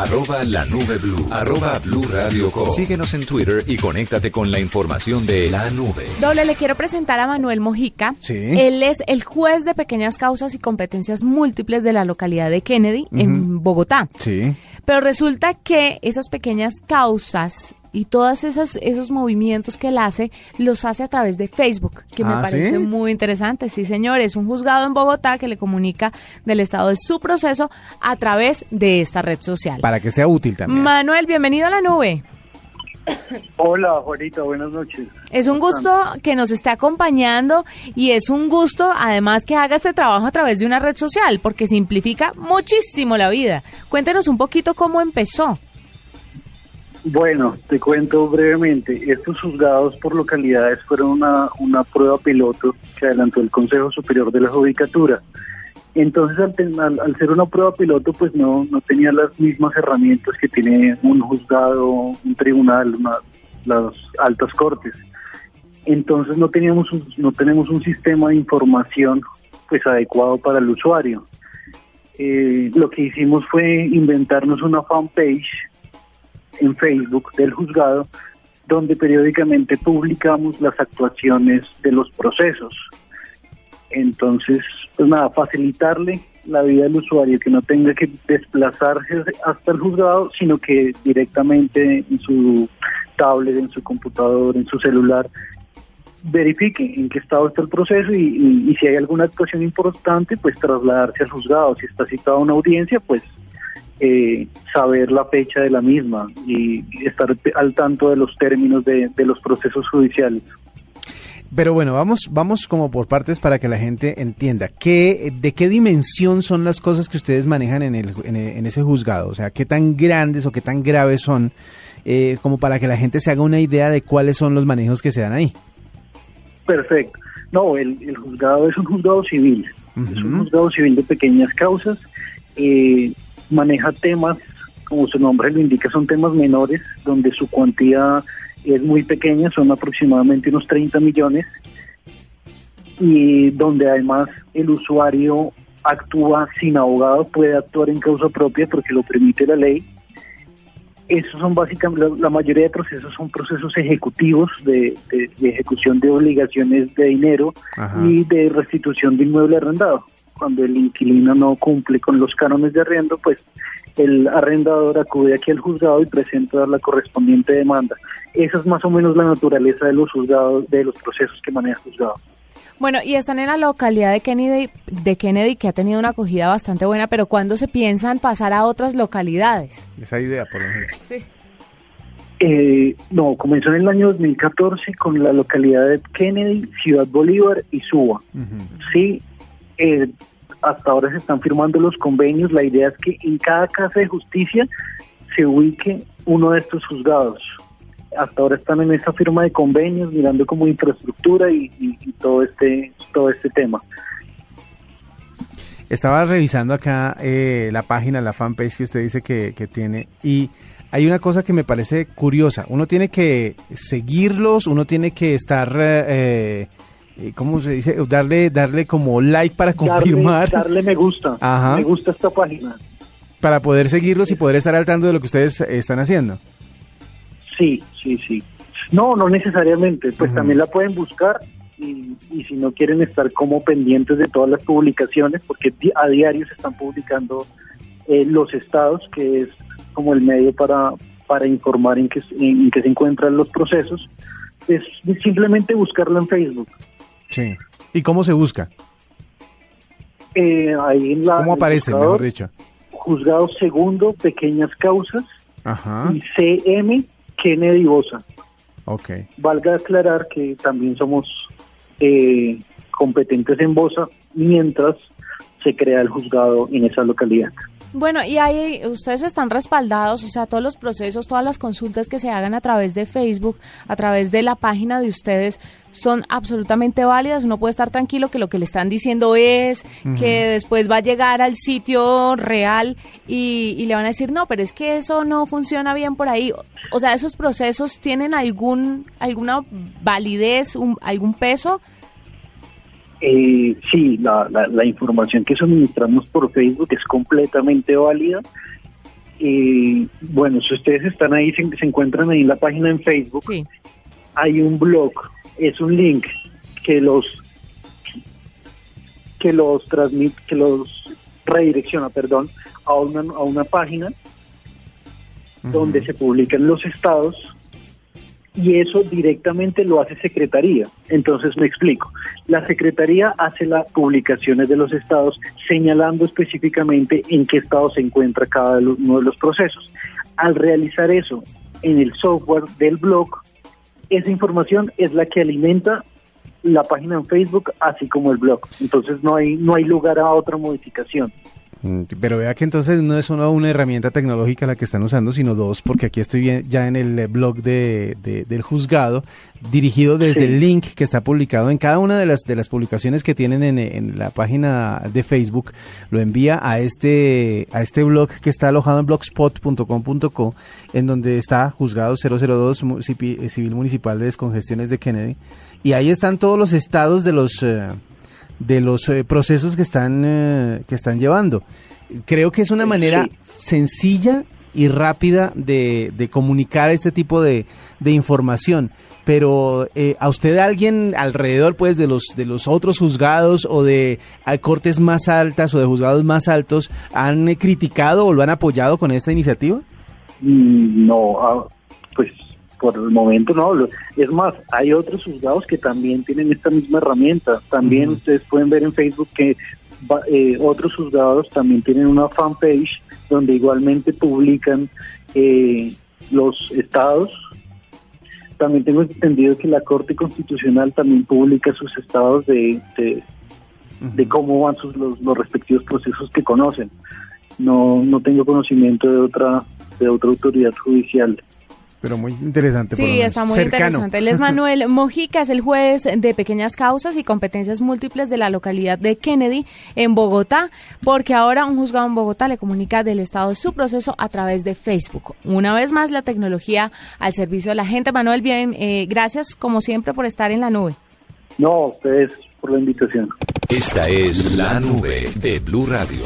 arroba la nube blue, arroba blue radio com. Síguenos en Twitter y conéctate con la información de la nube. Doble, le quiero presentar a Manuel Mojica. Sí. Él es el juez de pequeñas causas y competencias múltiples de la localidad de Kennedy, en Bogotá. Sí. Pero resulta que esas pequeñas causas y todos esos, esos movimientos que él hace, los hace a través de Facebook, que me Ah, parece ¿sí? muy interesante. Sí, señor, es un juzgado en Bogotá que le comunica del estado de su proceso a través de esta red social. Para que sea útil también. Manuel, bienvenido a la nube. Hola, Juanita, buenas noches. Es un gusto que nos esté acompañando y es un gusto además que haga este trabajo a través de una red social porque simplifica muchísimo la vida. Cuéntenos un poquito cómo empezó. Bueno, te cuento brevemente. Estos juzgados por localidades fueron una, una prueba piloto que adelantó el Consejo Superior de la Judicatura. Entonces, al, al- ser una prueba piloto, pues no, no tenía las mismas herramientas que tiene un juzgado, un tribunal, una- las altas cortes. Entonces no teníamos un, no tenemos un sistema de información pues adecuado para el usuario. Eh, lo que hicimos fue inventarnos una fanpage en Facebook del juzgado donde periódicamente publicamos las actuaciones de los procesos. Entonces, pues nada, facilitarle la vida del usuario, que no tenga que desplazarse hasta el juzgado, sino que directamente en su tablet, en su computador, en su celular, verifique en qué estado está el proceso y, si hay alguna actuación importante, pues trasladarse al juzgado. Si está citada una audiencia, pues eh, saber la fecha de la misma y estar al tanto de los términos de, de los procesos judiciales. Pero bueno, vamos, vamos como por partes para que la gente entienda. ¿Qué, ¿De qué dimensión son las cosas que ustedes manejan en, el, en, en ese juzgado? O sea, ¿qué tan grandes o qué tan graves son? eh, como para que la gente se haga una idea de cuáles son los manejos que se dan ahí. Perfecto. No, el, el juzgado es un juzgado civil. Es un juzgado civil de pequeñas causas. eh, maneja temas, como su nombre lo indica, son temas menores, donde su cuantía es muy pequeña, son aproximadamente unos 30 millones, y donde además el usuario actúa sin abogado, puede actuar en causa propia porque lo permite la ley. Esos son básicamente, la, mayoría de procesos son procesos ejecutivos de, de- de ejecución de obligaciones de dinero Ajá. y de restitución de inmueble arrendado. Cuando el inquilino no cumple con los cánones de arriendo, pues el arrendador acude aquí al juzgado y presenta la correspondiente demanda. Esa es más o menos la naturaleza de los juzgados, de los procesos que maneja el juzgado. Bueno, y están en la localidad de Kennedy, de Kennedy que ha tenido una acogida bastante buena, pero ¿cuándo se piensan pasar a otras localidades? Esa idea, por lo menos. Sí. Eh, no, comenzó en el año 2014 con la localidad de Kennedy, Ciudad Bolívar y Suba. Sí, eh, hasta ahora se están firmando los convenios. La idea es que en cada casa de justicia se ubique uno de estos juzgados. Hasta ahora están en esa firma de convenios, mirando como infraestructura y, y- y todo este todo este tema. Estaba revisando acá eh, la página, la fanpage que usted dice que, que tiene y hay una cosa que me parece curiosa. Uno tiene que seguirlos, uno tiene que estar, eh, eh, ¿cómo se dice? Darle, darle como like para confirmar, Darle, darle me gusta. Ajá. Me gusta esta página. para poder seguirlos y poder estar al tanto de lo que ustedes eh, están haciendo. Sí, sí, sí. No, no necesariamente. Pues también la pueden buscar y, y si no quieren estar como pendientes de todas las publicaciones, porque a diario se están publicando eh, los estados, que es como el medio para, para informar en qué, en qué se encuentran los procesos, es simplemente buscarlo en Facebook. Sí. ¿Y cómo se busca? Eh, ahí en la, ¿Cómo aparece, mejor dicho? Juzgado segundo, pequeñas causas, Ajá. y CM Kennedy Bosa. Ok. Valga aclarar que también somos eh, competentes en Bosa mientras se crea el juzgado en esa localidad. Bueno, y ahí ustedes están respaldados, o sea, todos los procesos, todas las consultas que se hagan a través de Facebook, a través de la página de ustedes, son absolutamente válidas. Uno puede estar tranquilo que lo que le están diciendo es que después va a llegar al sitio real y, y le van a decir, no, pero es que eso no funciona bien por ahí. O sea, esos procesos tienen algún alguna validez, un- algún peso. Eh, sí, la, la, la información que suministramos por Facebook es completamente válida eh, bueno, si ustedes están ahí, se, se encuentran ahí en la página en Facebook, Sí. hay un blog, es un link que los que los transmite, que los redirecciona, perdón, a una, a una página donde se publican los estados y eso directamente lo hace Secretaría. Entonces me explico. La Secretaría hace las publicaciones de los estados señalando específicamente en qué estado se encuentra cada uno de los procesos. Al realizar eso en el software del blog, esa información es la que alimenta la página en Facebook así como el blog. Entonces no hay no hay lugar a otra modificación. Mm, Pero vea que entonces no es solo una herramienta tecnológica la que están usando, sino dos, porque aquí estoy ya en el eh, blog de, de- del juzgado, dirigido desde Sí. el link que está publicado en cada una de las de las publicaciones que tienen en, en la página de Facebook, lo envía a este a este blog que está alojado en blogspot.com.co, en donde está juzgado 002 mu- cipi- eh, civil municipal de descongestiones de Kennedy, y ahí están todos los estados de los eh, de los eh, procesos que están eh, que están llevando. Creo que es una manera Sí. sencilla y rápida de, de comunicar este tipo de, de información. Pero eh, a usted alguien alrededor pues de los de los otros juzgados o de a cortes más altas o de juzgados más altos han eh, criticado o lo han apoyado con esta iniciativa? Mm, No, ah, pues por el momento no. Es más, hay otros juzgados que también tienen esta misma herramienta. También ustedes pueden ver en Facebook que eh, otros juzgados también tienen una fanpage donde igualmente publican eh, los estados. También tengo entendido que la Corte Constitucional también publica sus estados de, de, de cómo van sus, los, los respectivos procesos que conocen. No, no tengo conocimiento de otra de otra autoridad judicial. Pero muy interesante. por lo Sí, menos. está muy Cercano. interesante. Él es Manuel Mojica, es el juez de pequeñas causas y competencias múltiples de la localidad de Kennedy en Bogotá, porque ahora un juzgado en Bogotá le comunica del Estado su proceso a través de Facebook. Una vez más, la tecnología al servicio de la gente. Manuel, bien, eh, gracias como siempre por estar en la nube. No, a ustedes por la invitación. Esta es la nube de Blue Radio.